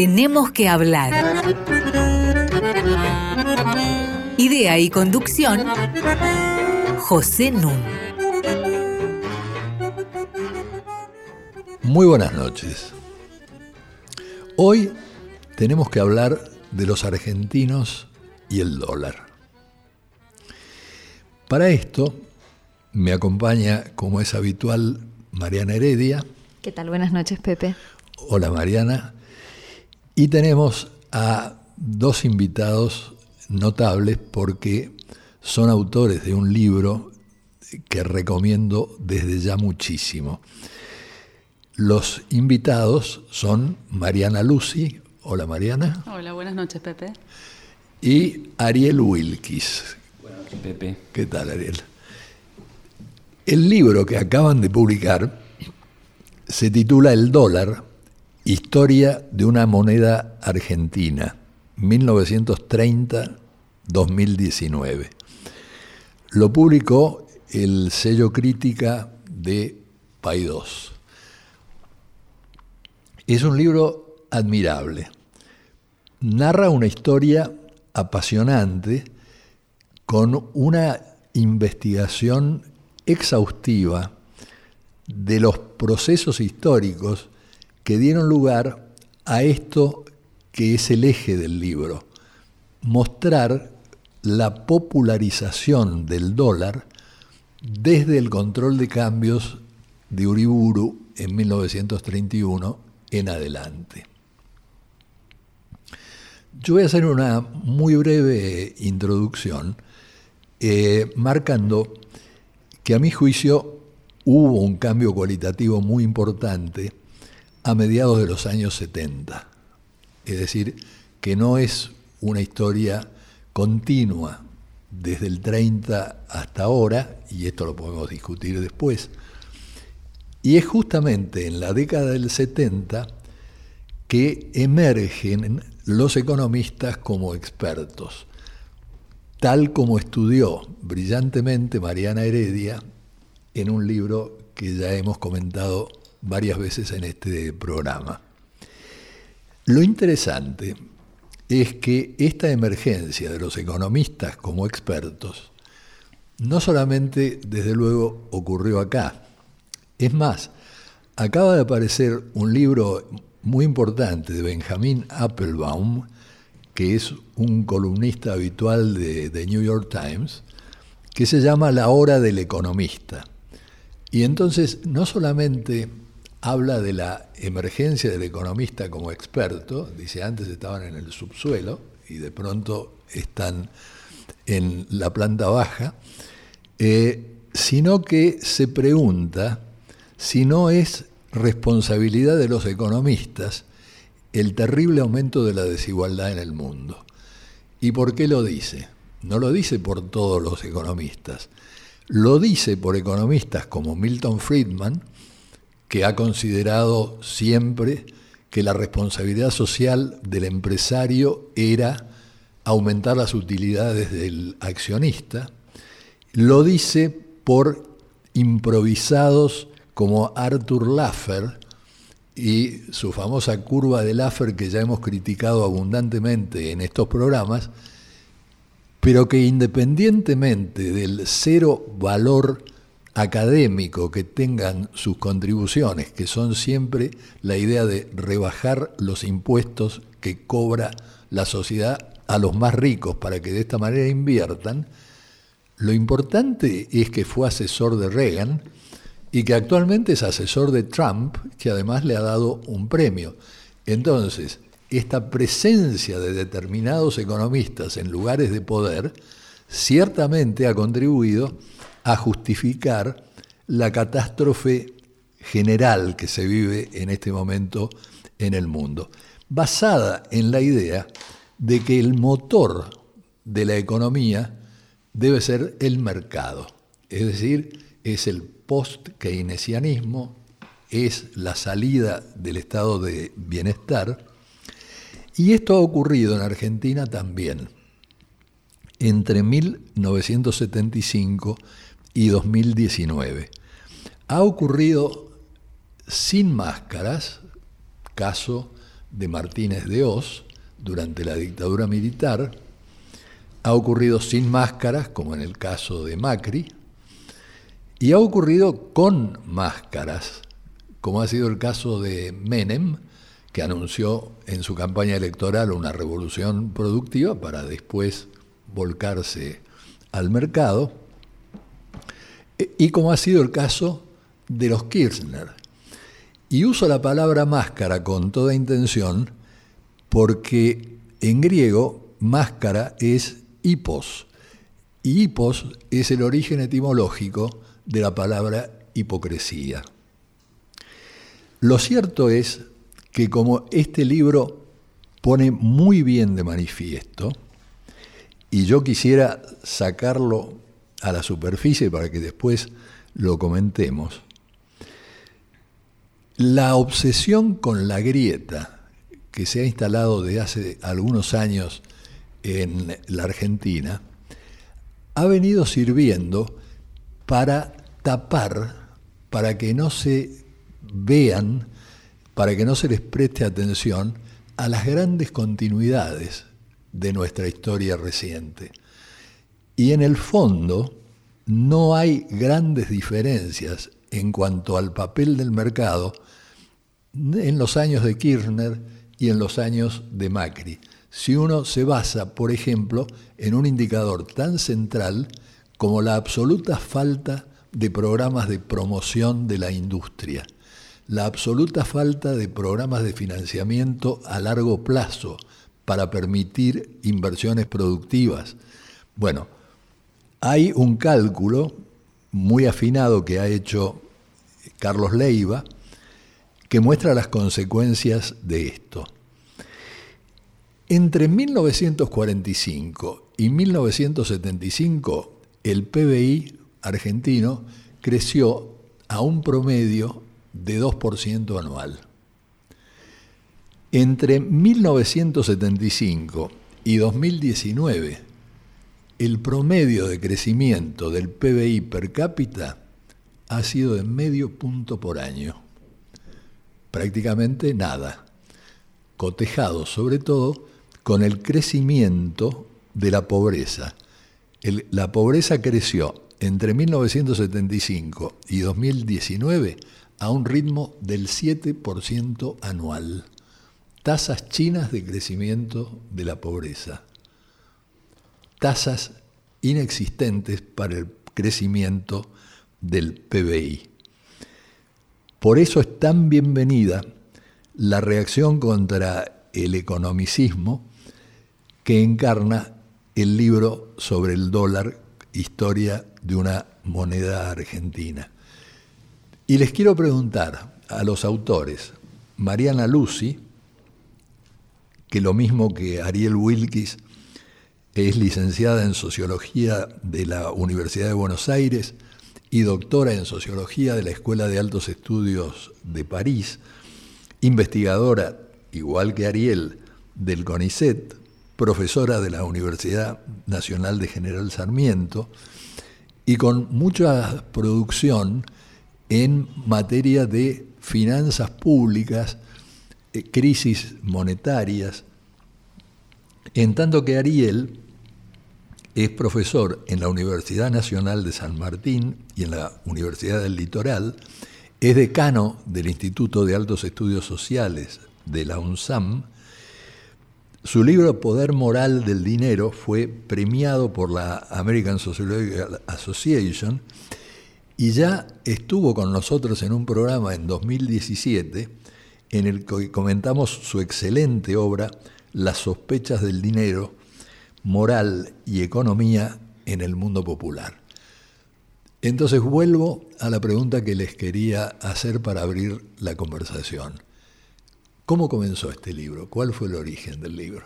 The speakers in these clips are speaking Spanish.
Tenemos que hablar. Idea y conducción, José Nun. Muy buenas noches. Hoy tenemos que hablar de los argentinos y el dólar. Para esto me acompaña, como es habitual, Mariana Heredia. ¿Qué tal? Buenas noches, Pepe. Hola, Mariana. Y tenemos a dos invitados notables porque son autores de un libro que recomiendo desde ya muchísimo. Los invitados son Mariana Lucy. Hola Mariana. Hola, buenas noches Pepe. Y Ariel Wilkis. Buenas noches Pepe. ¿Qué tal Ariel? El libro que acaban de publicar se titula El dólar, Historia de una moneda argentina, 1930-2019. Lo publicó el sello crítica de Paidós. Es un libro admirable. Narra una historia apasionante con una investigación exhaustiva de los procesos históricos que dieron lugar a esto que es el eje del libro, mostrar la popularización del dólar desde el control de cambios de Uriburu en 1931 en adelante. Yo voy a hacer una muy breve introducción, eh, marcando que a mi juicio hubo un cambio cualitativo muy importante a mediados de los años 70. Es decir, que no es una historia continua desde el 30 hasta ahora, y esto lo podemos discutir después, y es justamente en la década del 70 que emergen los economistas como expertos, tal como estudió brillantemente Mariana Heredia en un libro que ya hemos comentado varias veces en este programa. Lo interesante es que esta emergencia de los economistas como expertos no solamente, desde luego, ocurrió acá. Es más, acaba de aparecer un libro muy importante de Benjamin Applebaum, que es un columnista habitual de The New York Times, que se llama La hora del economista. Y entonces no solamente habla de la emergencia del economista como experto, dice antes estaban en el subsuelo y de pronto están en la planta baja, eh, sino que se pregunta si no es responsabilidad de los economistas el terrible aumento de la desigualdad en el mundo. ¿Y por qué lo dice? No lo dice por todos los economistas, lo dice por economistas como Milton Friedman, que ha considerado siempre que la responsabilidad social del empresario era aumentar las utilidades del accionista, lo dice por improvisados como Arthur Laffer y su famosa curva de Laffer que ya hemos criticado abundantemente en estos programas, pero que independientemente del cero valor académico que tengan sus contribuciones, que son siempre la idea de rebajar los impuestos que cobra la sociedad a los más ricos para que de esta manera inviertan, lo importante es que fue asesor de Reagan y que actualmente es asesor de Trump, que además le ha dado un premio. Entonces, esta presencia de determinados economistas en lugares de poder ciertamente ha contribuido a justificar la catástrofe general que se vive en este momento en el mundo, basada en la idea de que el motor de la economía debe ser el mercado, es decir, es el post-keynesianismo, es la salida del estado de bienestar, y esto ha ocurrido en Argentina también. Entre 1975 y 2019. Ha ocurrido sin máscaras, caso de Martínez de Oz durante la dictadura militar, ha ocurrido sin máscaras, como en el caso de Macri, y ha ocurrido con máscaras, como ha sido el caso de Menem, que anunció en su campaña electoral una revolución productiva para después volcarse al mercado, y como ha sido el caso de los Kirchner. Y uso la palabra máscara con toda intención porque en griego máscara es hipos, y hipos es el origen etimológico de la palabra hipocresía. Lo cierto es que como este libro pone muy bien de manifiesto, y yo quisiera sacarlo a la superficie para que después lo comentemos, la obsesión con la grieta que se ha instalado desde hace algunos años en la Argentina ha venido sirviendo para tapar, para que no se vean, para que no se les preste atención a las grandes continuidades de nuestra historia reciente. Y en el fondo no hay grandes diferencias en cuanto al papel del mercado en los años de Kirchner y en los años de Macri. Si uno se basa, por ejemplo, en un indicador tan central como la absoluta falta de programas de promoción de la industria, la absoluta falta de programas de financiamiento a largo plazo para permitir inversiones productivas. Bueno, hay un cálculo muy afinado que ha hecho Carlos Leiva, que muestra las consecuencias de esto. Entre 1945 y 1975, el PBI argentino creció a un promedio de 2% anual. Entre 1975 y 2019, el promedio de crecimiento del PBI per cápita ha sido de medio punto por año prácticamente nada, cotejado sobre todo con el crecimiento de la pobreza. la pobreza creció entre 1975 y 2019 a un ritmo del 7% anual. Tasas chinas de crecimiento de la pobreza. Tasas inexistentes para el crecimiento del PBI. Por eso es tan bienvenida la reacción contra el economicismo que encarna el libro sobre el dólar, historia de una moneda argentina. Y les quiero preguntar a los autores, Mariana Lucy, que lo mismo que Ariel Wilkis, es licenciada en Sociología de la Universidad de Buenos Aires, y doctora en Sociología de la Escuela de Altos Estudios de París, investigadora, igual que Ariel, del CONICET, profesora de la Universidad Nacional de General Sarmiento, y con mucha producción en materia de finanzas públicas, eh, crisis monetarias, en tanto que Ariel es profesor en la Universidad Nacional de San Martín y en la Universidad del Litoral. Es decano del Instituto de Altos Estudios Sociales de la UNSAM. Su libro Poder Moral del Dinero fue premiado por la American Sociological Association y ya estuvo con nosotros en un programa en 2017 en el que comentamos su excelente obra Las sospechas del dinero, moral y economía en el mundo popular. Entonces vuelvo a la pregunta que les quería hacer para abrir la conversación. ¿Cómo comenzó este libro? ¿Cuál fue el origen del libro?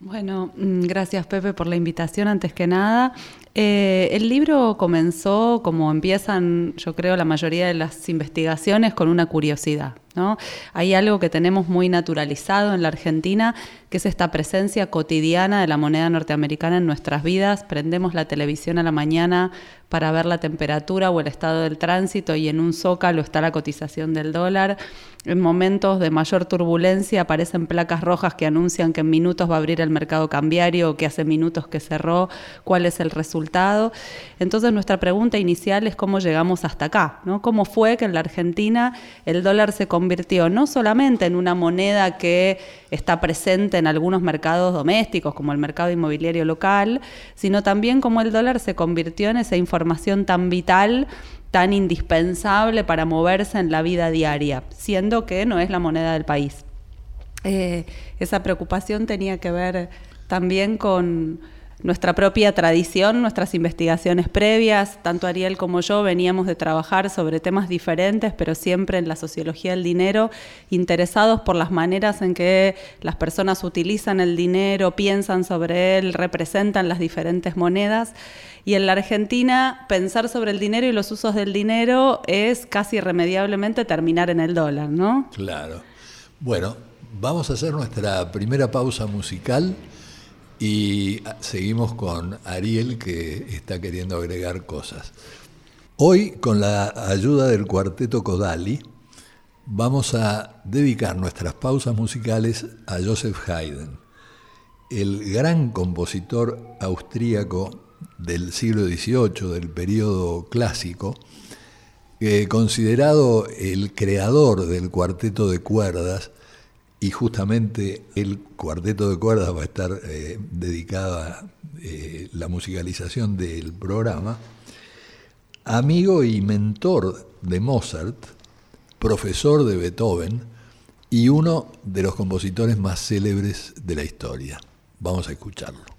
Bueno, mm, gracias Pepe por la invitación antes que nada. Eh, el libro comenzó, como empiezan, yo creo, la mayoría de las investigaciones, con una curiosidad. ¿no? Hay algo que tenemos muy naturalizado en la Argentina, que es esta presencia cotidiana de la moneda norteamericana en nuestras vidas. Prendemos la televisión a la mañana para ver la temperatura o el estado del tránsito y en un zócalo está la cotización del dólar. En momentos de mayor turbulencia aparecen placas rojas que anuncian que en minutos va a abrir el mercado cambiario o que hace minutos que cerró, cuál es el resultado. Entonces nuestra pregunta inicial es cómo llegamos hasta acá, ¿no? ¿Cómo fue que en la Argentina el dólar se convirtió no solamente en una moneda que está presente en algunos mercados domésticos, como el mercado inmobiliario local, sino también cómo el dólar se convirtió en esa información tan vital tan indispensable para moverse en la vida diaria, siendo que no es la moneda del país. Eh, esa preocupación tenía que ver también con nuestra propia tradición, nuestras investigaciones previas. Tanto Ariel como yo veníamos de trabajar sobre temas diferentes, pero siempre en la sociología del dinero, interesados por las maneras en que las personas utilizan el dinero, piensan sobre él, representan las diferentes monedas. Y en la Argentina, pensar sobre el dinero y los usos del dinero es casi irremediablemente terminar en el dólar, ¿no? Claro. Bueno, vamos a hacer nuestra primera pausa musical y seguimos con Ariel que está queriendo agregar cosas. Hoy, con la ayuda del cuarteto Kodali, vamos a dedicar nuestras pausas musicales a Joseph Haydn, el gran compositor austríaco del siglo XVIII, del periodo clásico, considerado el creador del cuarteto de cuerdas, y justamente el cuarteto de cuerdas va a estar eh, dedicada eh, la musicalización del programa, amigo y mentor de Mozart, profesor de Beethoven y uno de los compositores más célebres de la historia. Vamos a escucharlo.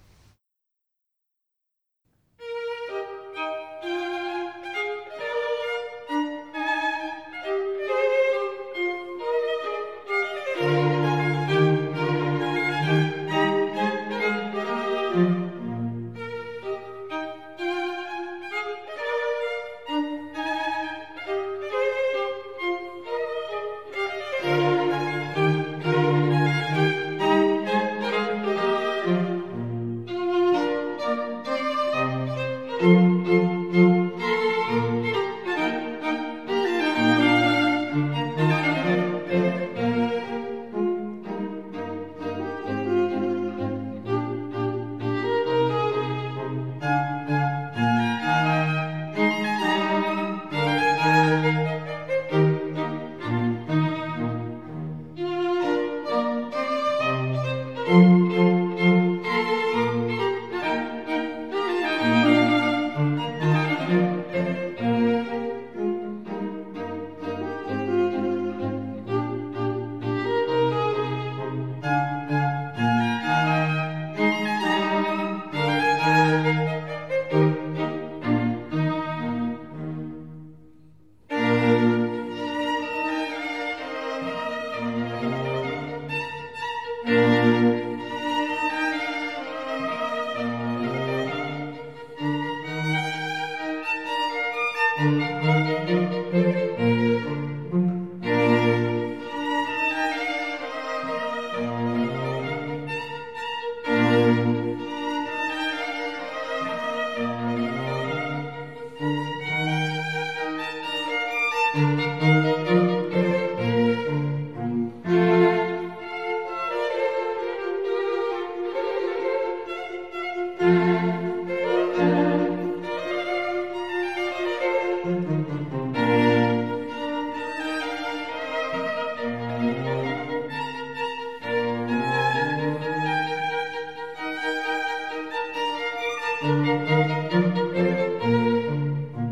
Thank you.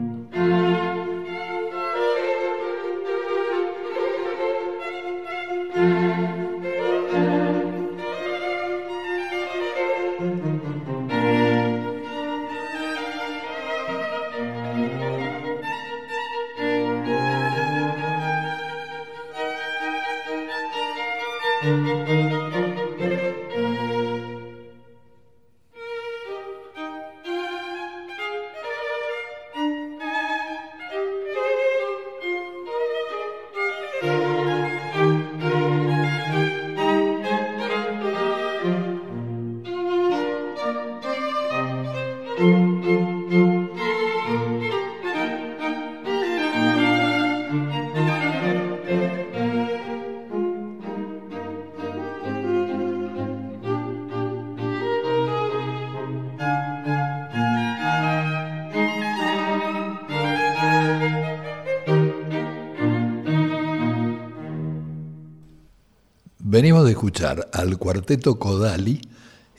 Escuchar al cuarteto Kodali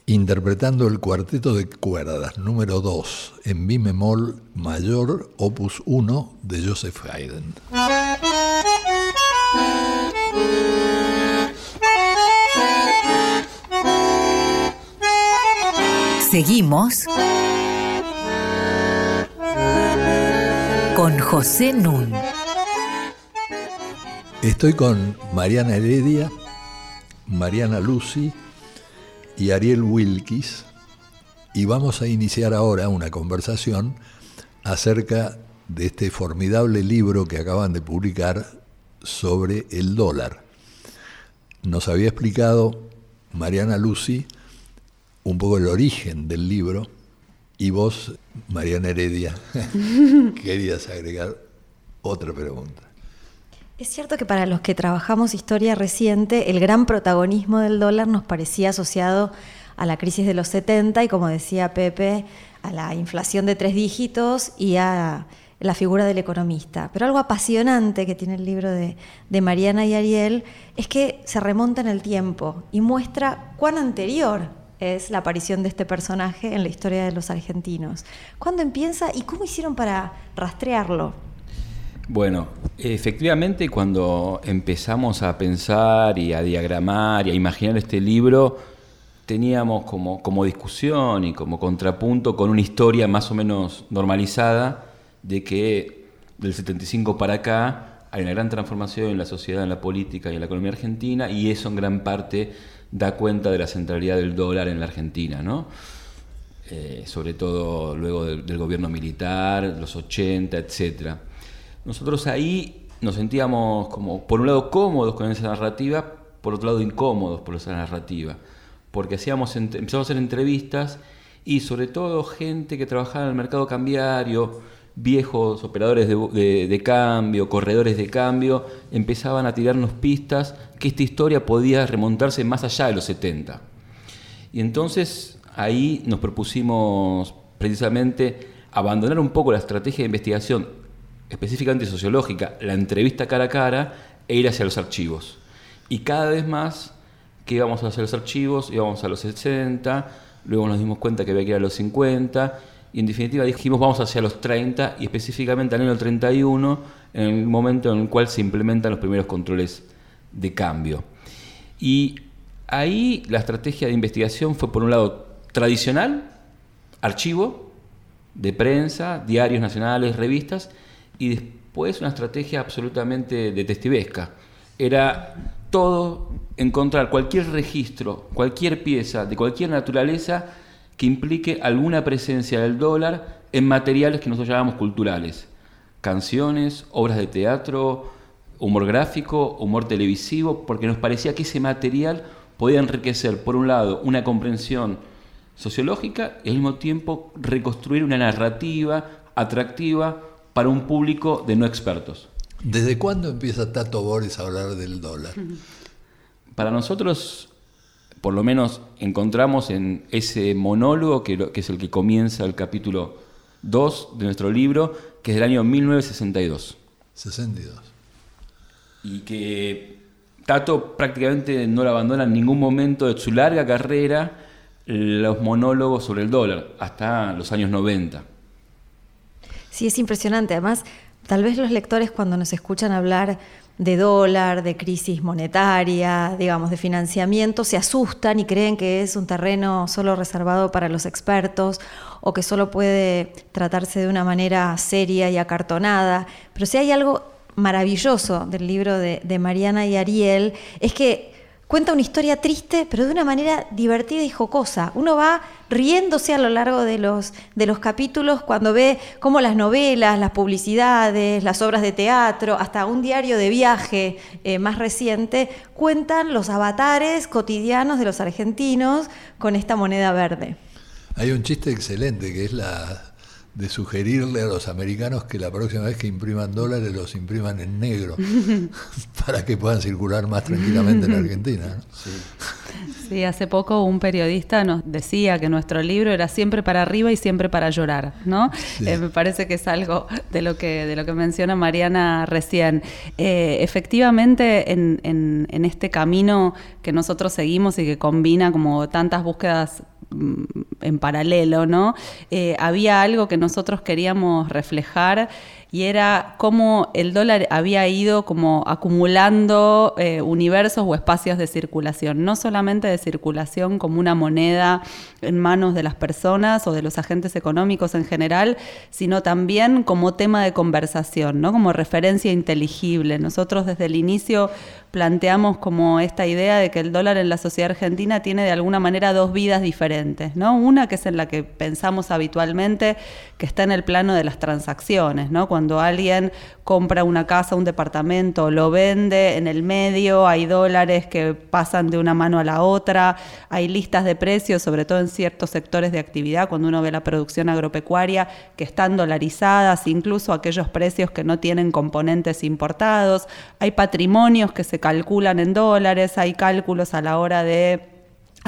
interpretando el cuarteto de cuerdas número 2 en mi bemol mayor, opus 1 de Joseph Haydn. Seguimos con José Nun. Estoy con Mariana Heredia, Mariana Lucy y Ariel Wilkis y vamos a iniciar ahora una conversación acerca de este formidable libro que acaban de publicar sobre el dólar. Nos había explicado Mariana Lucy un poco el origen del libro y vos, Mariana Heredia, querías agregar otra pregunta. Es cierto que para los que trabajamos historia reciente, el gran protagonismo del dólar nos parecía asociado a la crisis de los 70 y, como decía Pepe, a la inflación de tres dígitos y a la figura del economista. Pero algo apasionante que tiene el libro de, de Mariana y Ariel es que se remonta en el tiempo y muestra cuán anterior es la aparición de este personaje en la historia de los argentinos. ¿Cuándo empieza y cómo hicieron para rastrearlo? Bueno, efectivamente cuando empezamos a pensar y a diagramar y a imaginar este libro, teníamos como, como discusión y como contrapunto con una historia más o menos normalizada de que del 75 para acá hay una gran transformación en la sociedad, en la política y en la economía argentina y eso en gran parte da cuenta de la centralidad del dólar en la Argentina, ¿no? Eh, sobre todo luego del, del gobierno militar, los 80, etcétera. Nosotros ahí nos sentíamos como, por un lado, cómodos con esa narrativa, por otro lado, incómodos por esa narrativa, porque hacíamos, empezamos a hacer entrevistas y sobre todo gente que trabajaba en el mercado cambiario, viejos operadores de, de, cambio, corredores de cambio, empezaban a tirarnos pistas que esta historia podía remontarse más allá de los 70. Y entonces ahí nos propusimos precisamente abandonar un poco la estrategia de investigación específicamente sociológica, la entrevista cara a cara e ir hacia los archivos. Y cada vez más que íbamos hacia los archivos, íbamos a los 60, luego nos dimos cuenta que había que ir a los 50, y en definitiva dijimos vamos hacia los 30, y específicamente al año 31, en el momento en el cual se implementan los primeros controles de cambio. Y ahí la estrategia de investigación fue por un lado tradicional, archivo de prensa, diarios nacionales, revistas, y después una estrategia absolutamente detestivesca. Era todo encontrar cualquier registro, cualquier pieza de cualquier naturaleza que implique alguna presencia del dólar en materiales que nosotros llamamos culturales. Canciones, obras de teatro, humor gráfico, humor televisivo, porque nos parecía que ese material podía enriquecer, por un lado, una comprensión sociológica y al mismo tiempo reconstruir una narrativa atractiva para un público de no expertos. ¿Desde cuándo empieza Tato Boris a hablar del dólar? Para nosotros, por lo menos, encontramos en ese monólogo, que, es el que comienza el capítulo 2 de nuestro libro, que es del año 1962. 62. Y que Tato prácticamente no lo abandona en ningún momento de su larga carrera los monólogos sobre el dólar, hasta los años 90. Sí, es impresionante. Además, tal vez los lectores cuando nos escuchan hablar de dólar, de crisis monetaria, digamos, de financiamiento, se asustan y creen que es un terreno solo reservado para los expertos o que solo puede tratarse de una manera seria y acartonada. Pero si hay algo maravilloso del libro de, de Mariana y Ariel, es que cuenta una historia triste, pero de una manera divertida y jocosa. Uno va riéndose a lo largo de los, de los capítulos cuando ve cómo las novelas, las publicidades, las obras de teatro, hasta un diario de viaje eh, más reciente, cuentan los avatares cotidianos de los argentinos con esta moneda verde. Hay un chiste excelente que es la de sugerirle a los americanos que la próxima vez que impriman dólares los impriman en negro para que puedan circular más tranquilamente en Argentina. Sí. hace poco un periodista nos decía que nuestro libro era siempre para arriba y siempre para llorar, ¿no? Eh, me parece que es algo de lo que, de lo que menciona Mariana recién. Eh, efectivamente, en, en este camino que nosotros seguimos y que combina como tantas búsquedas en paralelo, ¿no? Eh, había algo que nosotros queríamos reflejar y era cómo el dólar había ido como acumulando eh, universos o espacios de circulación, no solamente de circulación como una moneda en manos de las personas o de los agentes económicos en general, sino también como tema de conversación, ¿no? como referencia inteligible. Nosotros desde el inicio planteamos como esta idea de que el dólar en la sociedad argentina tiene de alguna manera dos vidas diferentes, ¿no? Una que es en la que pensamos habitualmente, que está en el plano de las transacciones, ¿no? Cuando alguien compra una casa, un departamento, lo vende en el medio, hay dólares que pasan de una mano a la otra, hay listas de precios, sobre todo en ciertos sectores de actividad, cuando uno ve la producción agropecuaria, que están dolarizadas, incluso aquellos precios que no tienen componentes importados, hay patrimonios que se calculan en dólares, hay cálculos a la hora de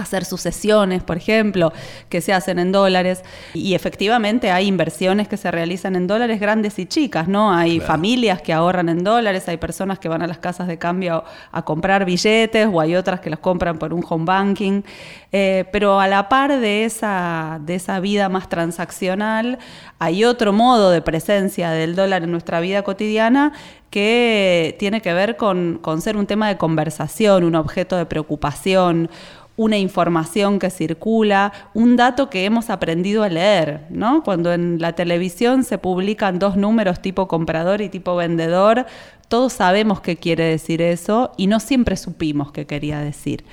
hacer sucesiones, por ejemplo, que se hacen en dólares. Y efectivamente hay inversiones que se realizan en dólares grandes y chicas, ¿no? Hay familias que ahorran en dólares, hay personas que van a las casas de cambio a comprar billetes o hay otras que los compran por un home banking. Eh, pero a la par de esa, de esa vida más transaccional, hay otro modo de presencia del dólar en nuestra vida cotidiana que tiene que ver con, con ser un tema de conversación, un objeto de preocupación, una información que circula, un dato que hemos aprendido a leer, ¿no? Cuando en la televisión se publican dos números tipo comprador y tipo vendedor, todos sabemos qué quiere decir eso y no siempre supimos qué quería decir.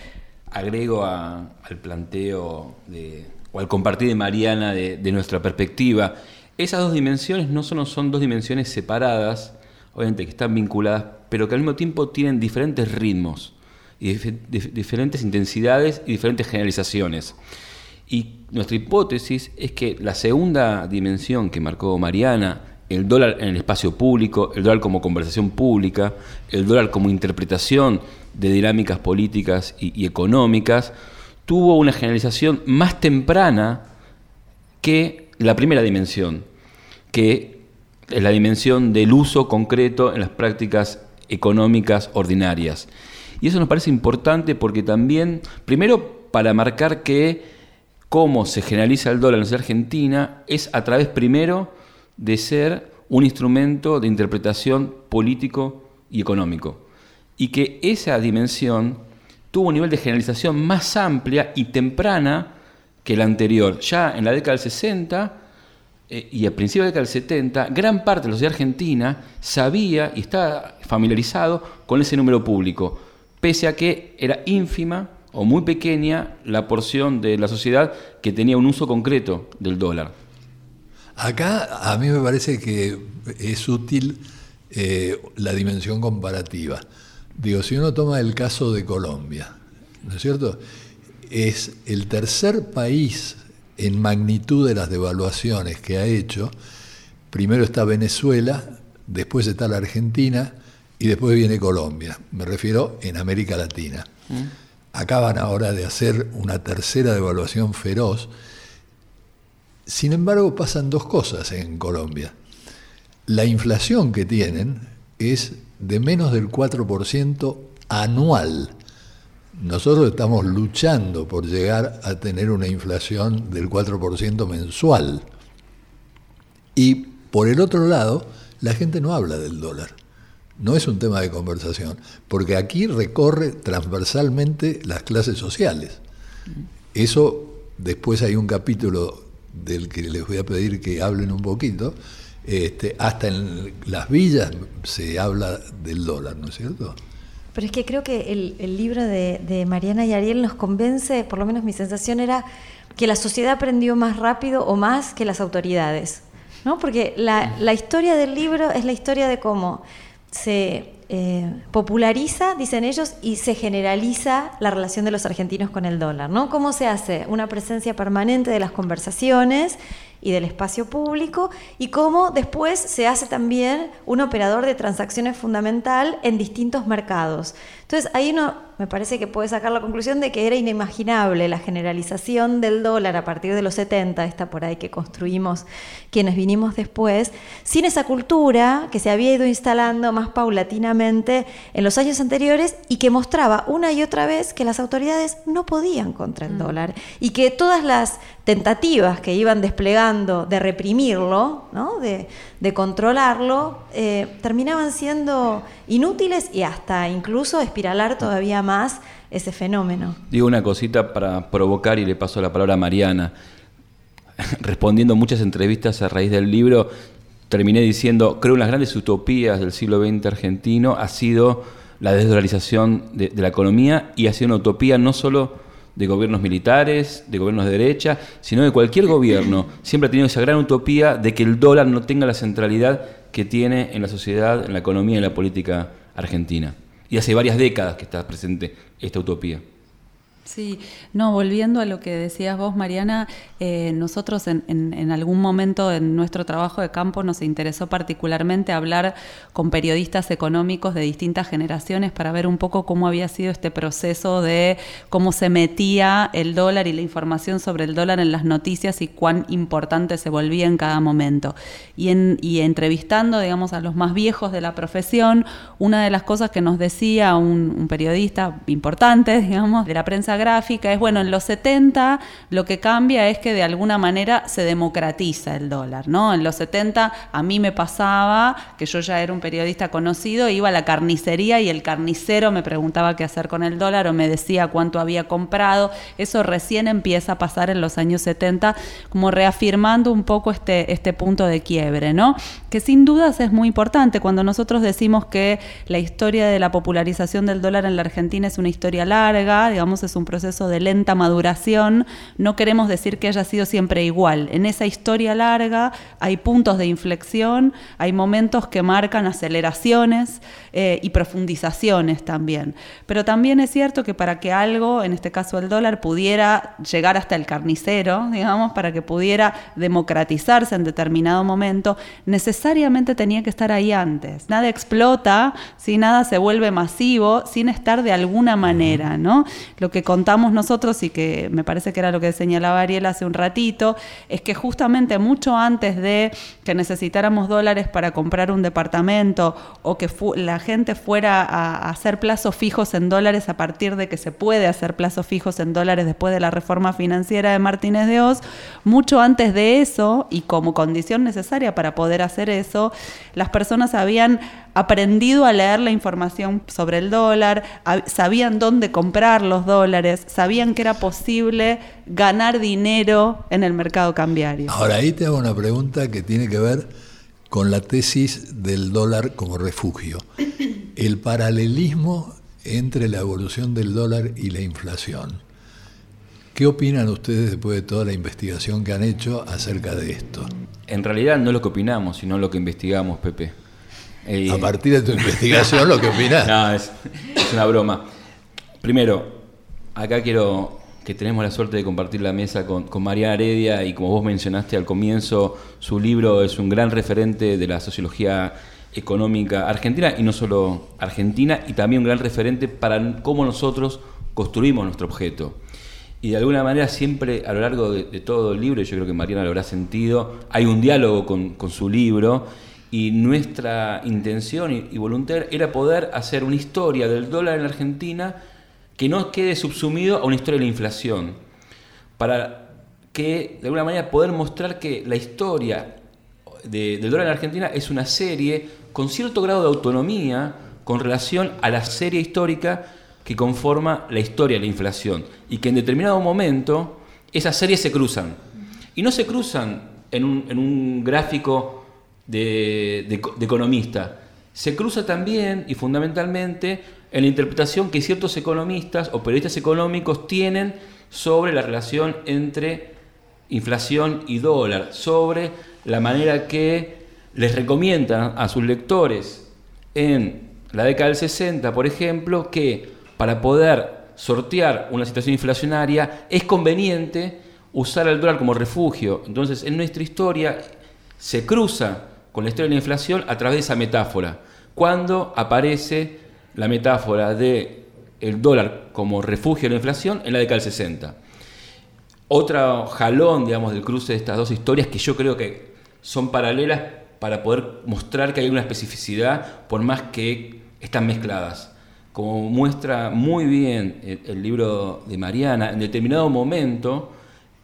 Agrego al planteo o al compartir de Mariana de, nuestra perspectiva, esas dos dimensiones no solo son dos dimensiones separadas, obviamente que están vinculadas, pero que al mismo tiempo tienen diferentes ritmos y diferentes intensidades y diferentes generalizaciones. Y nuestra hipótesis es que la segunda dimensión que marcó Mariana, el dólar en el espacio público, el dólar como conversación pública, el dólar como interpretación de dinámicas políticas y, económicas, tuvo una generalización más temprana que la primera dimensión, que es la dimensión del uso concreto en las prácticas económicas ordinarias. Y eso nos parece importante porque también, primero, para marcar que cómo se generaliza el dólar en la Argentina es a través, primero, de ser un instrumento de interpretación político y económico. Y que esa dimensión tuvo un nivel de generalización más amplia y temprana que la anterior. Ya en la década del 60 eh, y a principios de la década del 70, gran parte de la sociedad argentina sabía y estaba familiarizado con ese número público pese a que era ínfima o muy pequeña la porción de la sociedad que tenía un uso concreto del dólar. Acá a mí me parece que es útil eh, la dimensión comparativa. Digo, si uno toma el caso de Colombia, ¿no es cierto? Es el tercer país en magnitud de las devaluaciones que ha hecho. Primero está Venezuela, después está la Argentina, y después viene Colombia, me refiero en América Latina. Mm. Acaban ahora de hacer una tercera devaluación feroz. Sin embargo, pasan dos cosas en Colombia. La inflación que tienen es de menos del 4% anual. Nosotros estamos luchando por llegar a tener una inflación del 4% mensual. Y por el otro lado, la gente no habla del dólar. No es un tema de conversación, porque aquí recorre transversalmente las clases sociales. Eso, después hay un capítulo del que les voy a pedir que hablen un poquito, este, hasta en las villas se habla del dólar, ¿no es cierto? Pero es que creo que el, libro de, Mariana y Ariel nos convence, por lo menos mi sensación era que la sociedad aprendió más rápido o más que las autoridades. ¿no? Porque la historia del libro es la historia de cómo se eh, populariza, dicen ellos, y se generaliza la relación de los argentinos con el dólar, ¿no? ¿Cómo se hace una presencia permanente de las conversaciones y del espacio público y cómo después se hace también un operador de transacciones fundamental en distintos mercados. Entonces ahí uno me parece que puede sacar la conclusión de que era inimaginable la generalización del dólar a partir de los 70, esta por ahí que construimos quienes vinimos después, sin esa cultura que se había ido instalando más paulatinamente en los años anteriores y que mostraba una y otra vez que las autoridades no podían contra el mm. dólar y que todas las tentativas que iban desplegando de reprimirlo, ¿no? de, controlarlo, eh, terminaban siendo inútiles y hasta incluso espiralar todavía más ese fenómeno. Digo una cosita para provocar y le paso la palabra a Mariana. Respondiendo muchas entrevistas a raíz del libro, terminé diciendo, creo que las grandes utopías del siglo XX argentino ha sido la desdolarización de, de la economía y ha sido una utopía no solo de gobiernos militares, de gobiernos de derecha, sino de cualquier gobierno. Siempre ha tenido esa gran utopía de que el dólar no tenga la centralidad que tiene en la sociedad, en la economía y en la política argentina. Y hace varias décadas que está presente esta utopía. Sí, no, volviendo a lo que decías vos, Mariana, eh, nosotros en, en, algún momento en nuestro trabajo de campo nos interesó particularmente hablar con periodistas económicos de distintas generaciones para ver un poco cómo había sido este proceso de cómo se metía el dólar y la información sobre el dólar en las noticias y cuán importante se volvía en cada momento. Y, en, y entrevistando, digamos, a los más viejos de la profesión, una de las cosas que nos decía un, un periodista importante, digamos, de la prensa gráfica es, bueno, en los 70 lo que cambia es que de alguna manera se democratiza el dólar, ¿no? En los 70 a mí me pasaba que yo ya era un periodista conocido, iba a la carnicería y el carnicero me preguntaba qué hacer con el dólar o me decía cuánto había comprado. Eso recién empieza a pasar en los años 70, como reafirmando un poco este, este punto de quiebre, ¿no? Que sin dudas es muy importante cuando nosotros decimos que la historia de la popularización del dólar en la Argentina es una historia larga, digamos, es un proceso de lenta maduración, no queremos decir que haya sido siempre igual. En esa historia larga hay puntos de inflexión, hay momentos que marcan aceleraciones eh, y profundizaciones también. Pero también es cierto que para que algo, en este caso el dólar, pudiera llegar hasta el carnicero, digamos, para que pudiera democratizarse en determinado momento, necesariamente tenía que estar ahí antes. Nada explota, si nada se vuelve masivo, sin estar de alguna manera, ¿no? Lo que contamos nosotros y que me parece que era lo que señalaba Ariel hace un ratito, es que justamente mucho antes de que necesitáramos dólares para comprar un departamento o que la gente fuera a, hacer plazos fijos en dólares a partir de que se puede hacer plazos fijos en dólares después de la reforma financiera de Martínez de Oz, mucho antes de eso y como condición necesaria para poder hacer eso, las personas habían aprendido a leer la información sobre el dólar, sabían dónde comprar los dólares, sabían que era posible ganar dinero en el mercado cambiario. Ahora ahí te hago una pregunta que tiene que ver con la tesis del dólar como refugio. El paralelismo entre la evolución del dólar y la inflación. ¿Qué opinan ustedes después de toda la investigación que han hecho acerca de esto? En realidad no lo que opinamos, sino lo que investigamos, Pepe. A partir de tu investigación, lo que opinas. No, es, una broma. Primero, acá quiero que tenemos la suerte de compartir la mesa con, con María Heredia y como vos mencionaste al comienzo, su libro es un gran referente de la sociología económica argentina y no solo argentina, y también un gran referente para cómo nosotros construimos nuestro objeto. Y de alguna manera siempre a lo largo de, todo el libro, y yo creo que Mariana lo habrá sentido, hay un diálogo con, con su libro y nuestra intención y, voluntad era poder hacer una historia del dólar en Argentina que no quede subsumido a una historia de la inflación, para que de alguna manera poder mostrar que la historia del dólar en Argentina es una serie con cierto grado de autonomía con relación a la serie histórica que conforma la historia de la inflación y que en determinado momento esas series se cruzan. Y no se cruzan en un, en un gráfico de, economista. Se cruza también y fundamentalmente en la interpretación que ciertos economistas o periodistas económicos tienen sobre la relación entre inflación y dólar, sobre la manera que les recomiendan a sus lectores en la década del 60, por ejemplo, que para poder sortear una situación inflacionaria es conveniente usar el dólar como refugio. Entonces, en nuestra historia se cruza con la historia de la inflación a través de esa metáfora. Cuando aparece la metáfora de el dólar como refugio de la inflación en la década del 60. Otro jalón, digamos, del cruce de estas dos historias que yo creo que son paralelas para poder mostrar que hay una especificidad por más que están mezcladas. Como muestra muy bien el, el libro de Mariana, en determinado momento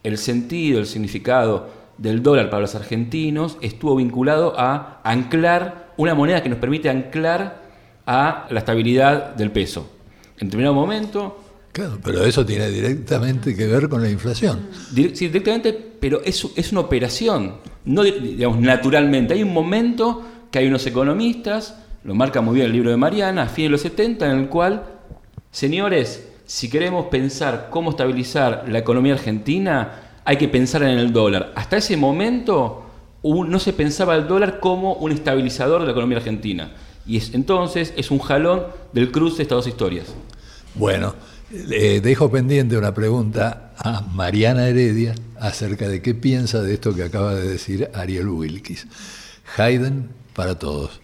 el sentido, el significado del dólar para los argentinos estuvo vinculado a anclar una moneda que nos permite anclar a la estabilidad del peso. En determinado momento Claro, pero eso tiene directamente que ver con la inflación. Direct- sí, directamente, pero es, es una operación, no di- digamos naturalmente. Hay un momento que hay unos economistas, lo marca muy bien el libro de Mariana, a fines de los 70, en el cual, señores, si queremos pensar cómo estabilizar la economía argentina, hay que pensar en el dólar. Hasta ese momento no se pensaba el dólar como un estabilizador de la economía argentina. Y es, entonces es un jalón del cruce de estas dos historias. Bueno, le dejo pendiente una pregunta a Mariana Heredia acerca de qué piensa de esto que acaba de decir Ariel Wilkis. Haydn para todos.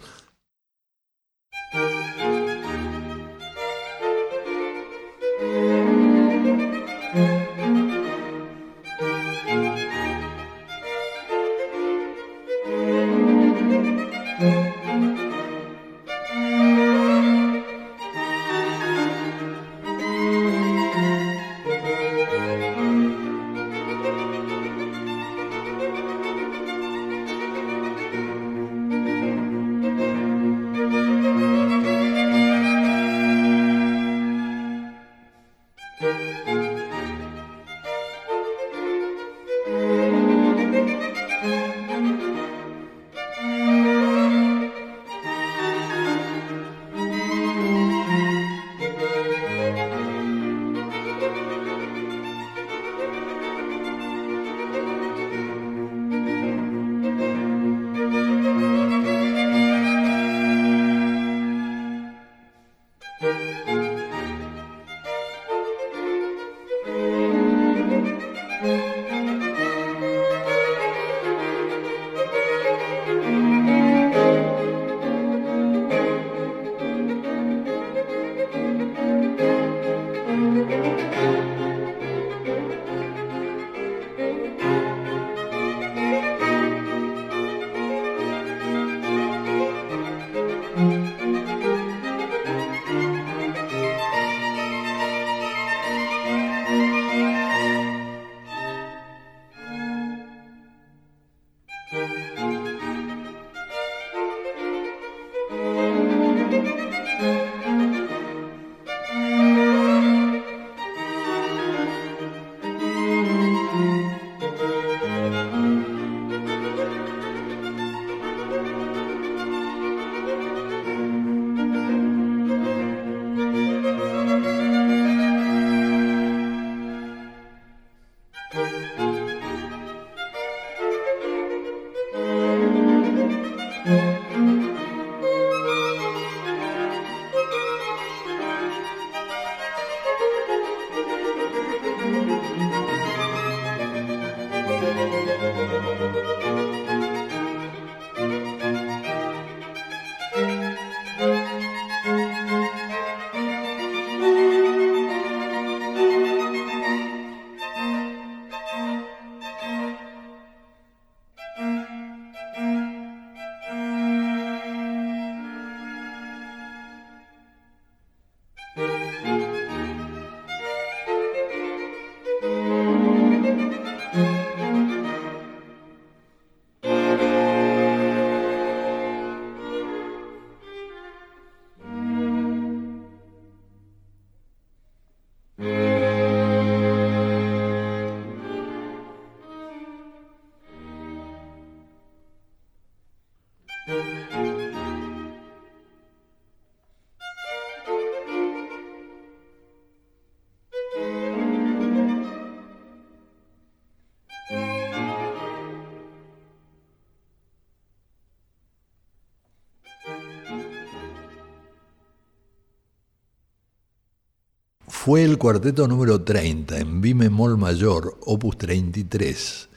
Fue el cuarteto número 30 en Mi bemol mayor, opus 33,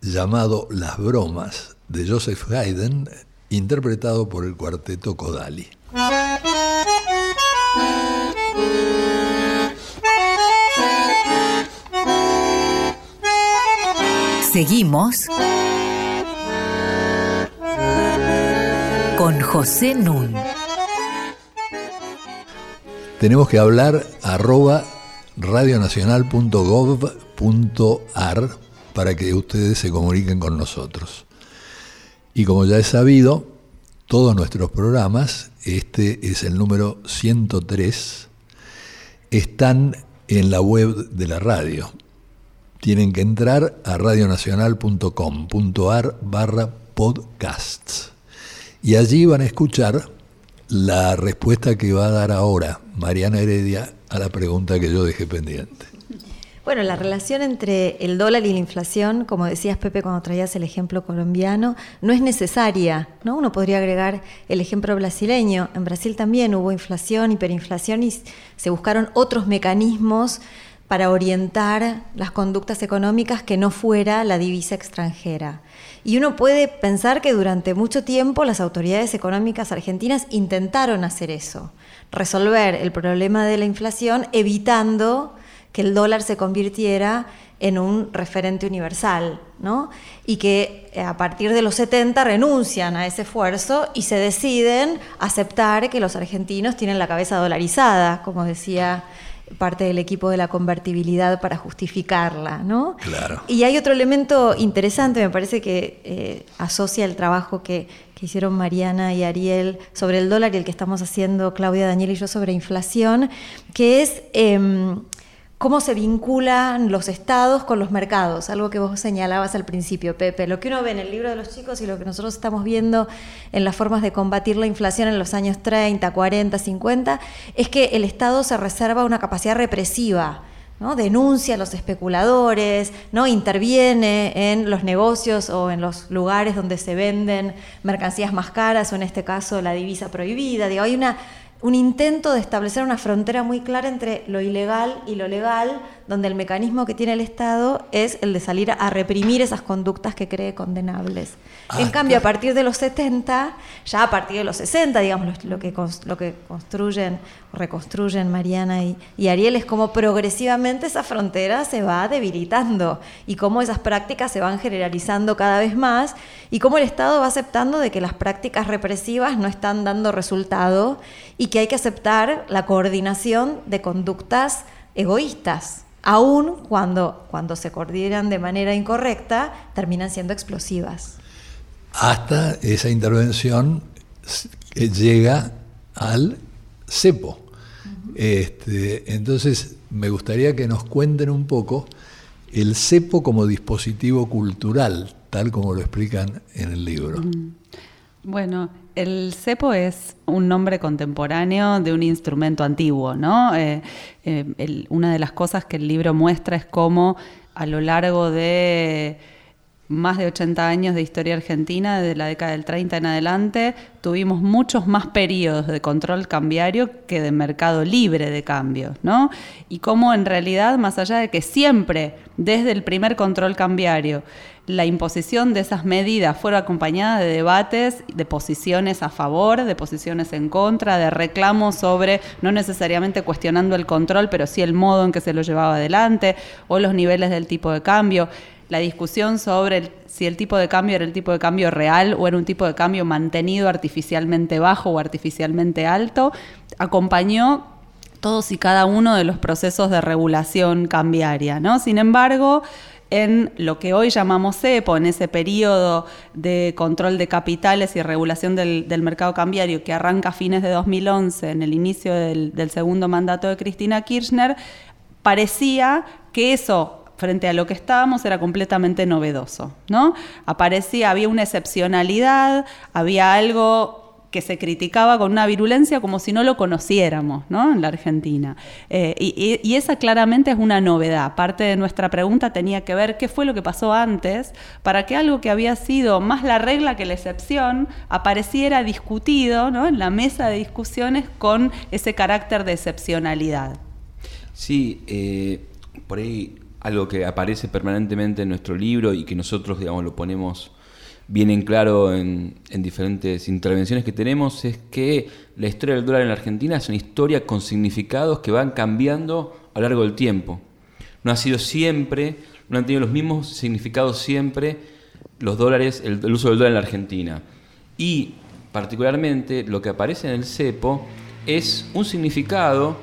llamado Las Bromas, de Joseph Haydn, interpretado por el cuarteto Kodali. Seguimos con José Nun. Tenemos que hablar arroba radionacional.gov.ar para que ustedes se comuniquen con nosotros. Y como ya es sabido, todos nuestros programas, este es el número 103, están en la web de la radio tienen que entrar a radionacional.com.ar barra podcasts. Y allí van a escuchar la respuesta que va a dar ahora Mariana Heredia a la pregunta que yo dejé pendiente. Bueno, la relación entre el dólar y la inflación, como decías Pepe cuando traías el ejemplo colombiano, no es necesaria, ¿no? Uno podría agregar el ejemplo brasileño. En Brasil también hubo inflación, hiperinflación y se buscaron otros mecanismos para orientar las conductas económicas que no fuera la divisa extranjera. Y uno puede pensar que durante mucho tiempo las autoridades económicas argentinas intentaron hacer eso, resolver el problema de la inflación evitando que el dólar se convirtiera en un referente universal, ¿no? Y que eh, a partir de los 70 renuncian a ese esfuerzo y se deciden aceptar que los argentinos tienen la cabeza dolarizada, como decía parte del equipo de la convertibilidad para justificarla, ¿no? Claro. Y hay otro elemento interesante, me parece que eh, asocia el trabajo que, que, hicieron Mariana y Ariel sobre el dólar y el que estamos haciendo Claudia, Daniel y yo sobre inflación, que es em, cómo se vinculan los estados con los mercados, algo que vos señalabas al principio, Pepe. Lo que uno ve en el libro de los chicos y lo que nosotros estamos viendo en las formas de combatir la inflación en los años 30, 40, 50, es que el Estado se reserva una capacidad represiva. ¿no? denuncia a los especuladores, ¿no? interviene en los negocios o en los lugares donde se venden mercancías más caras o en este caso la divisa prohibida. Digo, hay una un intento de establecer una frontera muy clara entre lo ilegal y lo legal, donde el mecanismo que tiene el Estado es el de salir a reprimir esas conductas que cree condenables. Ah, en cambio, a partir de los 70, ya a partir de los 60, digamos, lo, que, lo que construyen, reconstruyen Mariana y, y, Ariel, es como progresivamente esa frontera se va debilitando y cómo esas prácticas se van generalizando cada vez más y cómo el Estado va aceptando de que las prácticas represivas no están dando resultado y que hay que aceptar la coordinación de conductas egoístas aún cuando, cuando se coordinan de manera incorrecta, terminan siendo explosivas. Hasta esa intervención llega al cepo. este, entonces, me gustaría que nos cuenten un poco el cepo como dispositivo cultural, tal como lo explican en el libro. Bueno, el cepo es un nombre contemporáneo de un instrumento antiguo, ¿no? Eh, eh, una de las cosas que el libro muestra es cómo a lo largo de más de 80 años de historia argentina, desde la década del 30 en adelante, tuvimos muchos más periodos de control cambiario que de mercado libre de cambio, ¿no? Y cómo en realidad, más allá de que siempre, desde el primer control cambiario, la imposición de esas medidas fueron acompañadas de debates, de posiciones a favor, de posiciones en contra, de reclamos sobre, no necesariamente cuestionando el control, pero sí el modo en que se lo llevaba adelante o los niveles del tipo de cambio. La discusión sobre si el tipo de cambio era el tipo de cambio real o era un tipo de cambio mantenido artificialmente bajo o artificialmente alto, acompañó todos y cada uno de los procesos de regulación cambiaria. ¿no? Sin embargo, en lo que hoy llamamos CEPO, en ese periodo de control de capitales y regulación del, mercado cambiario que arranca a fines de 2011, en el inicio del, del segundo mandato de Cristina Kirchner, parecía que eso frente a lo que estábamos era completamente novedoso, ¿no? Aparecía, había una excepcionalidad, había algo que se criticaba con una virulencia como si no lo conociéramos ¿no? en la Argentina. Eh, y, esa claramente es una novedad. Parte de nuestra pregunta tenía que ver qué fue lo que pasó antes para que algo que había sido más la regla que la excepción apareciera discutido ¿no? en la mesa de discusiones con ese carácter de excepcionalidad. Sí, eh, por ahí algo que aparece permanentemente en nuestro libro y que nosotros, digamos, lo ponemos bien en claro en, diferentes intervenciones que tenemos, es que la historia del dólar en la Argentina es una historia con significados que van cambiando a lo largo del tiempo. No ha sido siempre, no han tenido los mismos significados siempre los dólares, el, el uso del dólar en la Argentina. Y particularmente lo que aparece en el cepo es un significado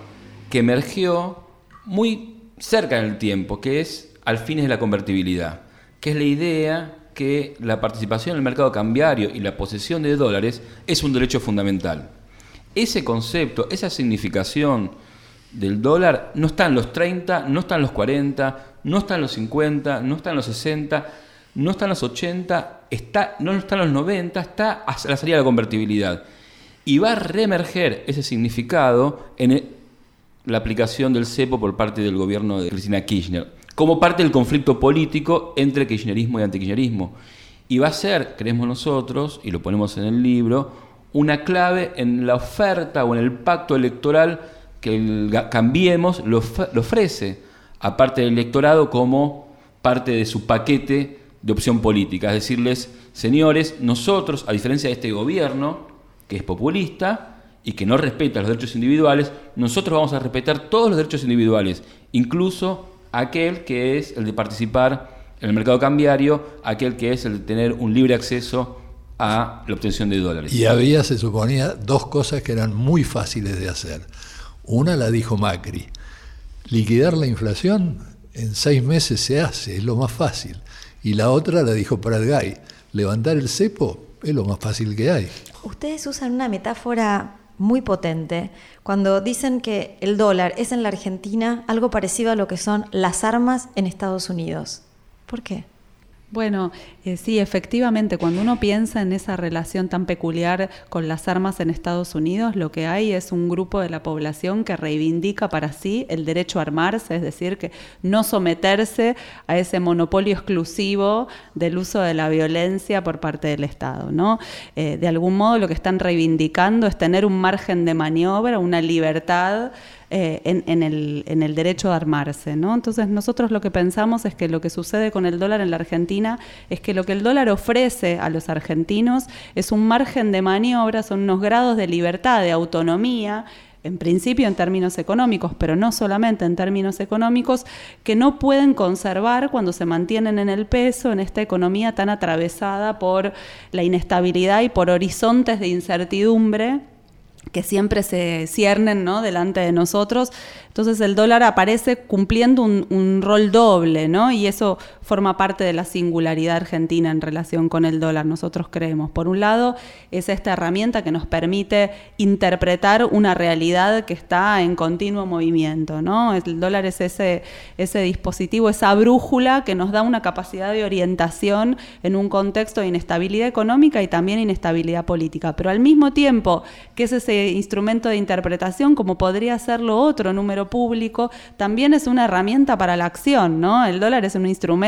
que emergió muy cerca en el tiempo, que es al fines de la convertibilidad, que es la idea que la participación en el mercado cambiario y la posesión de dólares es un derecho fundamental. Ese concepto, esa significación del dólar no está en los 30, no está en los 40, no está en los 50, no está en los 60, no está en los 80, está, no está en los 90, está a la salida de la convertibilidad. Y va a reemerger ese significado en la aplicación del cepo por parte del gobierno de Cristina Kirchner, como parte del conflicto político entre kirchnerismo y antikirchnerismo. Y va a ser, creemos nosotros, y lo ponemos en el libro, una clave en la oferta o en el pacto electoral que Cambiemos lo, ofrece, aparte del electorado, como parte de su paquete de opción política. Es decirles, señores, nosotros, a diferencia de este gobierno, que es populista, y que no respeta los derechos individuales, nosotros vamos a respetar todos los derechos individuales, incluso aquel que es el de participar en el mercado cambiario, aquel que es el de tener un libre acceso a la obtención de dólares. Y había, se suponía, dos cosas que eran muy fáciles de hacer. Una la dijo Macri, liquidar la inflación en seis meses se hace, es lo más fácil. Y la otra la dijo Prat levantar el cepo es lo más fácil que hay. Ustedes usan una metáfora muy potente cuando dicen que el dólar es en la Argentina algo parecido a lo que son las armas en Estados Unidos. ¿Por qué? Bueno, eh, sí, efectivamente, cuando uno piensa en esa relación tan peculiar con las armas en Estados Unidos, lo que hay es un grupo de la población que reivindica para sí el derecho a armarse, es decir, que no someterse a ese monopolio exclusivo del uso de la violencia por parte del Estado. ¿no? Eh, de algún modo lo que están reivindicando es tener un margen de maniobra, una libertad eh, en, el, derecho a armarse. ¿no? Entonces nosotros lo que pensamos es que lo que sucede con el dólar en la Argentina es que lo que el dólar ofrece a los argentinos es un margen de maniobra, son unos grados de libertad, de autonomía, en principio en términos económicos, pero no solamente en términos económicos, que no pueden conservar cuando se mantienen en el peso en esta economía tan atravesada por la inestabilidad y por horizontes de incertidumbre que siempre se ciernen ¿no? delante de nosotros. Entonces el dólar aparece cumpliendo un, rol doble, ¿no? Y eso forma parte de la singularidad argentina en relación con el dólar, nosotros creemos. Por un lado, es esta herramienta que nos permite interpretar una realidad que está en continuo movimiento, ¿no? El dólar es ese, ese dispositivo, esa brújula que nos da una capacidad de orientación en un contexto de inestabilidad económica y también inestabilidad política. Pero al mismo tiempo que es ese instrumento de interpretación, como podría ser lo otro, número público, también es una herramienta para la acción, ¿no? El dólar es un instrumento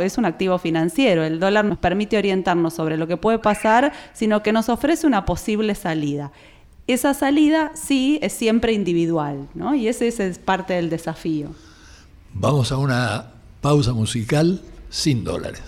es un activo financiero. El dólar nos permite orientarnos sobre lo que puede pasar, sino que nos ofrece una posible salida. Esa salida sí es siempre individual, ¿no? Y ese, ese es parte del desafío. Vamos a una pausa musical sin dólares.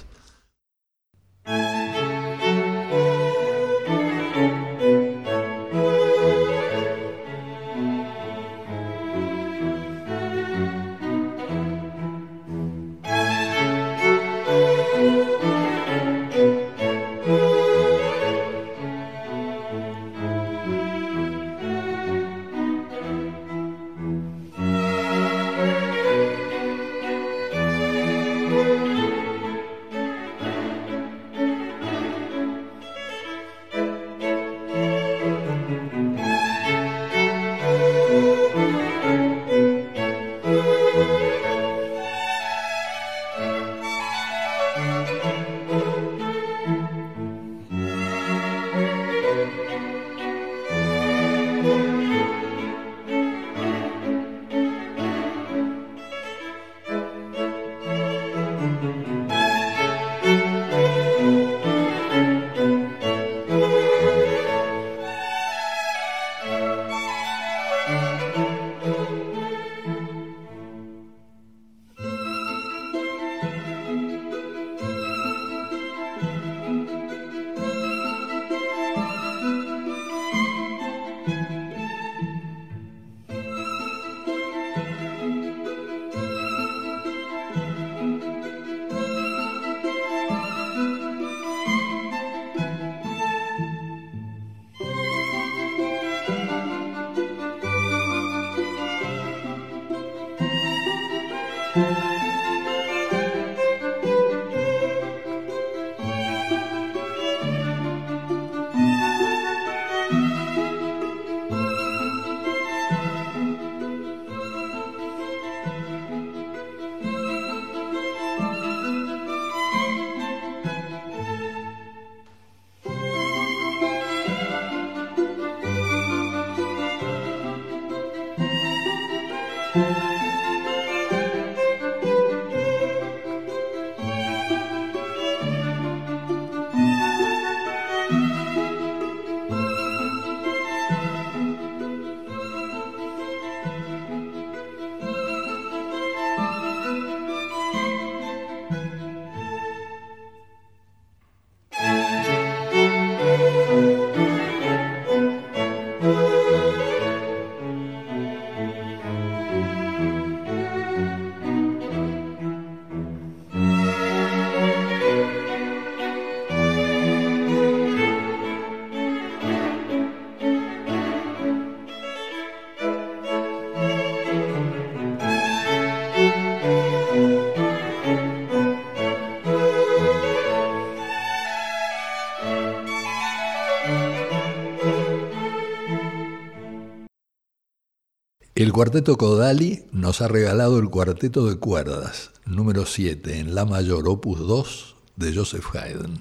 Cuarteto Kodali nos ha regalado el cuarteto de cuerdas, número 7, en La mayor, opus 2, de Joseph Haydn.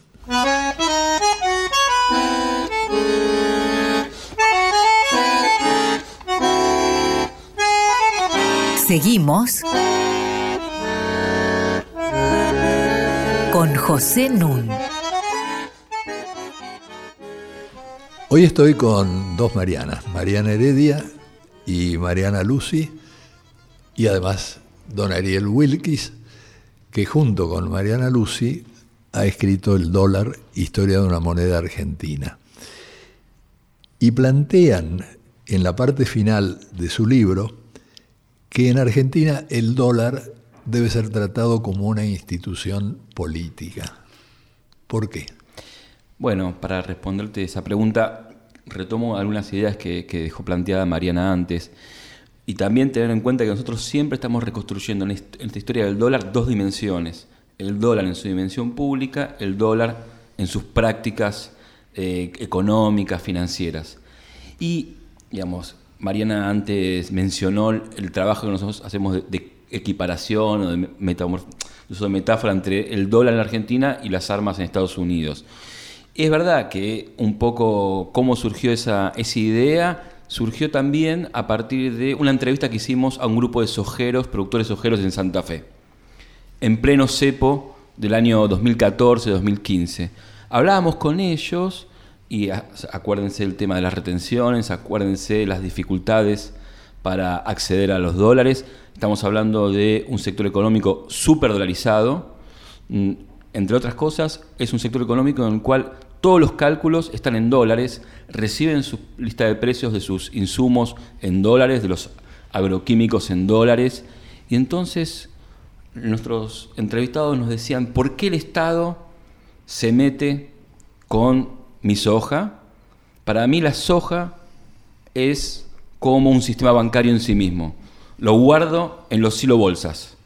Seguimos con José Nun. Hoy estoy con dos Marianas, Mariana Heredia y Mariana Lucy, y además don Ariel Wilkis, que junto con Mariana Lucy ha escrito El dólar, historia de una moneda argentina. Y plantean en la parte final de su libro que en Argentina el dólar debe ser tratado como una institución política. ¿Por qué? Bueno, para responderte esa pregunta, retomo algunas ideas que, dejó planteada Mariana antes. Y también tener en cuenta que nosotros siempre estamos reconstruyendo en esta historia del dólar dos dimensiones. El dólar en su dimensión pública, el dólar en sus prácticas eh, económicas, financieras. Y, digamos, Mariana antes mencionó el trabajo que nosotros hacemos de, equiparación o de, de metáfora entre el dólar en la Argentina y las armas en Estados Unidos. Es verdad que un poco cómo surgió esa, esa idea surgió también a partir de una entrevista que hicimos a un grupo de sojeros, productores sojeros en Santa Fe, en pleno cepo del año 2014-2015. Hablábamos con ellos y acuérdense el tema de las retenciones, acuérdense las dificultades para acceder a los dólares. Estamos hablando de un sector económico súper dolarizado. Mm, entre otras cosas, es un sector económico en el cual todos los cálculos están en dólares, reciben su lista de precios de sus insumos en dólares, de los agroquímicos en dólares. Y entonces nuestros entrevistados nos decían, ¿por qué el Estado se mete con mi soja? Para mí la soja es como un sistema bancario en sí mismo. Lo guardo en los silo bolsas.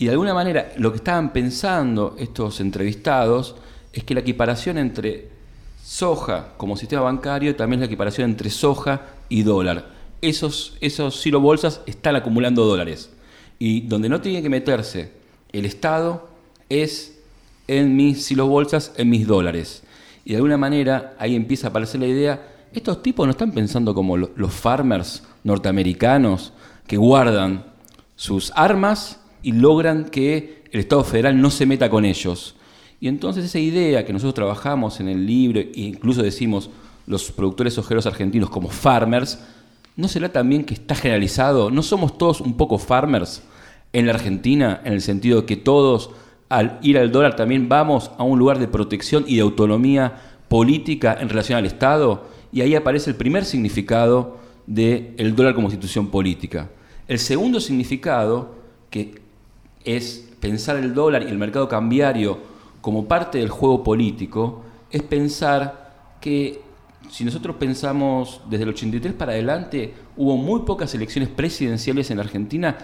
Y de alguna manera lo que estaban pensando estos entrevistados es que la equiparación entre soja como sistema bancario también es la equiparación entre soja y dólar. Esos, esos silo bolsas están acumulando dólares. Y donde no tiene que meterse el Estado es en mis silo bolsas, en mis dólares. Y de alguna manera ahí empieza a aparecer la idea, estos tipos no están pensando como los farmers norteamericanos que guardan sus armas y logran que el Estado federal no se meta con ellos. Y entonces esa idea que nosotros trabajamos en el libro, e incluso decimos los productores ojeros argentinos como farmers, ¿no será también que está generalizado? ¿No somos todos un poco farmers en la Argentina, en el sentido de que todos al ir al dólar también vamos a un lugar de protección y de autonomía política en relación al Estado? Y ahí aparece el primer significado del el dólar como institución política. El segundo significado, que es pensar el dólar y el mercado cambiario como parte del juego político es pensar que si nosotros pensamos desde el 83 para adelante, hubo muy pocas elecciones presidenciales en la Argentina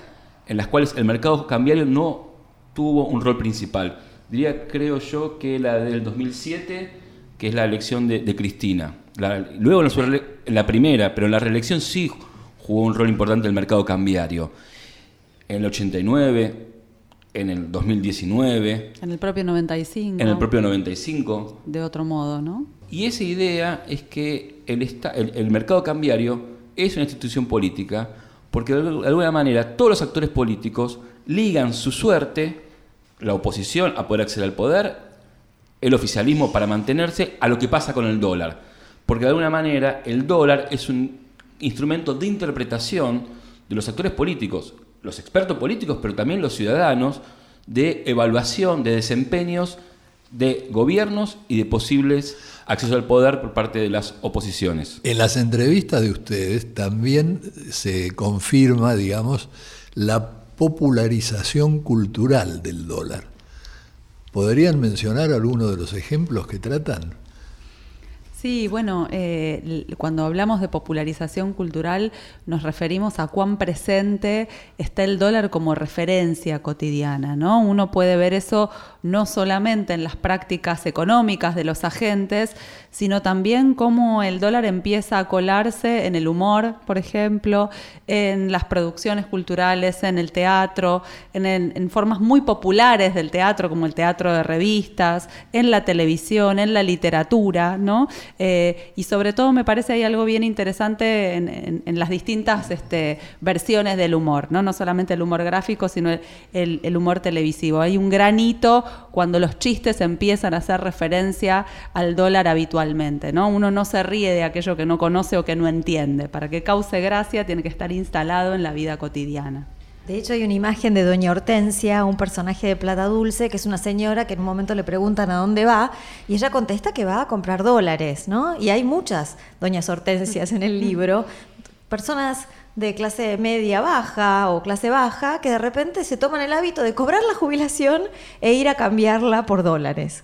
en las cuales el mercado cambiario no tuvo un rol principal. Diría, creo yo, que la del 2007, que es la elección de, Cristina. luego en la primera, pero en la reelección sí jugó un rol importante el mercado cambiario. En el 89, en el 2019. En el propio 95. En el propio 95. De otro modo, ¿no? Y esa idea es que el, el, mercado cambiario es una institución política porque de alguna manera todos los actores políticos ligan su suerte, la oposición a poder acceder al poder, el oficialismo para mantenerse, a lo que pasa con el dólar. Porque de alguna manera el dólar es un instrumento de interpretación de los actores políticos, los expertos políticos, pero también los ciudadanos, de evaluación de desempeños de gobiernos y de posibles acceso al poder por parte de las oposiciones. En las entrevistas de ustedes también se confirma, digamos, la popularización cultural del dólar. ¿Podrían mencionar algunos de los ejemplos que tratan? Sí, bueno, eh, cuando hablamos de popularización cultural nos referimos a cuán presente está el dólar como referencia cotidiana, ¿no? Uno puede ver eso no solamente en las prácticas económicas de los agentes, sino también cómo el dólar empieza a colarse en el humor, por ejemplo, en las producciones culturales, en el teatro, en, formas muy populares del teatro, como el teatro de revistas, en la televisión, en la literatura, ¿no? Eh, y sobre todo me parece hay algo bien interesante en, las distintas este, versiones del humor, ¿no? No solamente el humor gráfico, sino el, humor televisivo. Hay un granito cuando los chistes empiezan a hacer referencia al dólar habitualmente, ¿no? Uno no se ríe de aquello que no conoce o que no entiende. Para que cause gracia tiene que estar instalado en la vida cotidiana. De hecho, hay una imagen de Doña Hortensia, un personaje de Plata Dulce, que es una señora que en un momento le preguntan a dónde va y ella contesta que va a comprar dólares, ¿no? Y hay muchas Doñas Hortensias en el libro, personas de clase media baja o clase baja que de repente se toman el hábito de cobrar la jubilación e ir a cambiarla por dólares.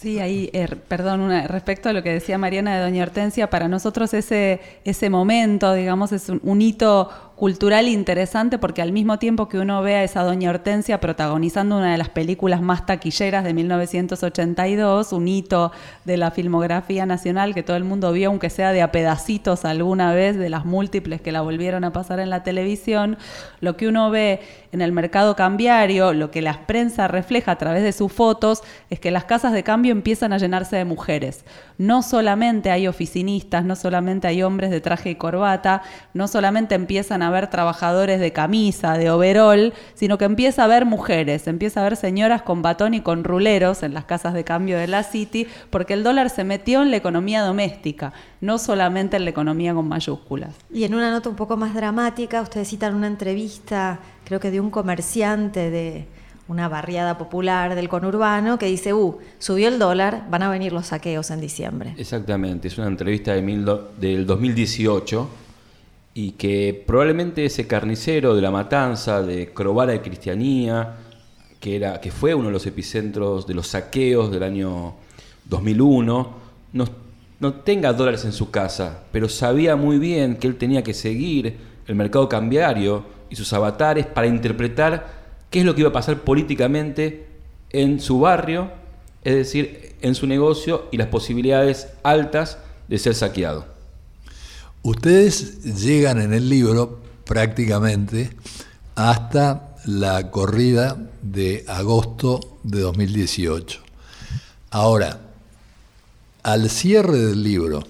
Sí, ahí, eh, perdón, respecto a lo que decía Mariana de Doña Hortensia, para nosotros ese, ese momento, digamos, es un hito cultural interesante porque al mismo tiempo que uno ve a esa doña Hortensia protagonizando una de las películas más taquilleras de 1982, un hito de la filmografía nacional que todo el mundo vio, aunque sea de a pedacitos alguna vez, de las múltiples que la volvieron a pasar en la televisión, lo que uno ve en el mercado cambiario, lo que la prensa refleja a través de sus fotos, es que las casas de cambio empiezan a llenarse de mujeres. No solamente hay oficinistas, no solamente hay hombres de traje y corbata, no solamente empiezan a ver trabajadores de camisa, de overol, sino que empieza a haber mujeres, empieza a ver señoras con batón y con ruleros en las casas de cambio de la City, porque el dólar se metió en la economía doméstica, no solamente en la economía con mayúsculas. Y en una nota un poco más dramática, ustedes citan una entrevista, creo que de un comerciante de una barriada popular del conurbano que dice, uh, subió el dólar, van a venir los saqueos en diciembre. Exactamente, es una entrevista de mil del 2018 y que probablemente ese carnicero de la matanza de Crovara de Cristianía, que, era, que fue uno de los epicentros de los saqueos del año 2001, no, no tenga dólares en su casa, pero sabía muy bien que él tenía que seguir el mercado cambiario y sus avatares para interpretar qué es lo que iba a pasar políticamente en su barrio, es decir, en su negocio y las posibilidades altas de ser saqueado. Ustedes llegan en el libro prácticamente hasta la corrida de agosto de 2018. Ahora, al cierre del libro,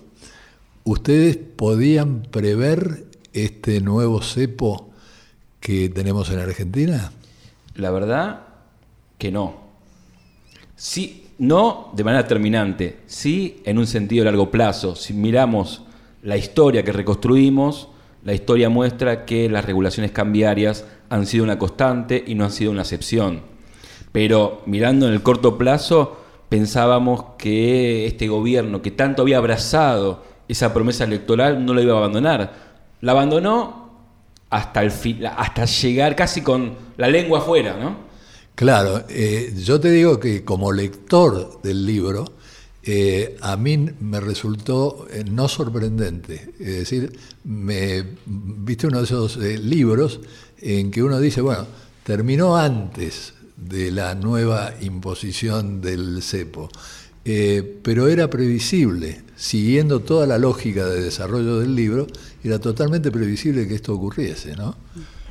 ¿ustedes podían prever este nuevo cepo que tenemos en Argentina? La verdad que no. Sí, no de manera terminante, sí en un sentido a largo plazo. Si miramos la historia que reconstruimos, la historia muestra que las regulaciones cambiarias han sido una constante y no han sido una excepción. Pero mirando en el corto plazo, pensábamos que este gobierno que tanto había abrazado esa promesa electoral no la iba a abandonar. La abandonó hasta, el hasta llegar casi con la lengua afuera, ¿no? Claro, eh, yo te digo que como lector del libro, eh, a mí me resultó eh, no sorprendente. Es decir, me viste uno de esos eh, libros en que uno dice, bueno, terminó antes de la nueva imposición del cepo, pero era previsible, siguiendo toda la lógica de desarrollo del libro, era totalmente previsible que esto ocurriese, ¿no?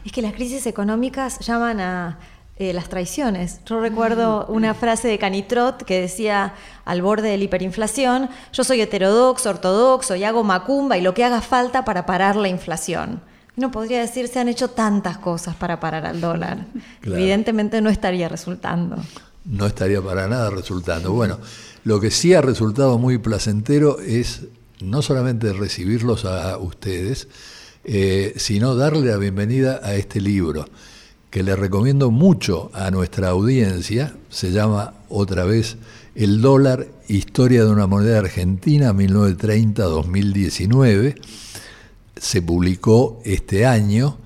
Es que las crisis económicas llaman a eh, las traiciones. Yo recuerdo una frase de Canitrot que decía al borde de la hiperinflación, yo soy heterodoxo, ortodoxo y hago macumba y lo que haga falta para parar la inflación. No podría decir se han hecho tantas cosas para parar al dólar. Claro. Evidentemente no estaría resultando. No estaría para nada resultando. Bueno, lo que sí ha resultado muy placentero es no solamente recibirlos a ustedes, eh, sino darle la bienvenida a este libro, que le recomiendo mucho a nuestra audiencia. Se llama otra vez El dólar, historia de una moneda argentina 1930-2019 se publicó este año,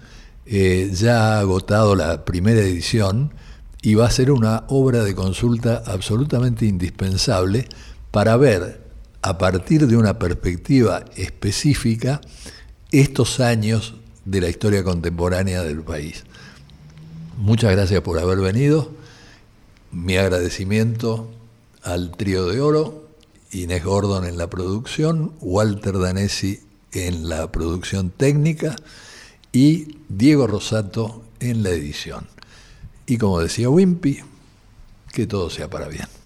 eh, ya ha agotado la primera edición y va a ser una obra de consulta absolutamente indispensable para ver a partir de una perspectiva específica estos años de la historia contemporánea del país. Muchas gracias por haber venido. Mi agradecimiento al trío de oro, Inés Gordon en la producción, Walter Danesi en la producción técnica y Diego Rosato en la edición. Y como decía Wimpy, que todo sea para bien.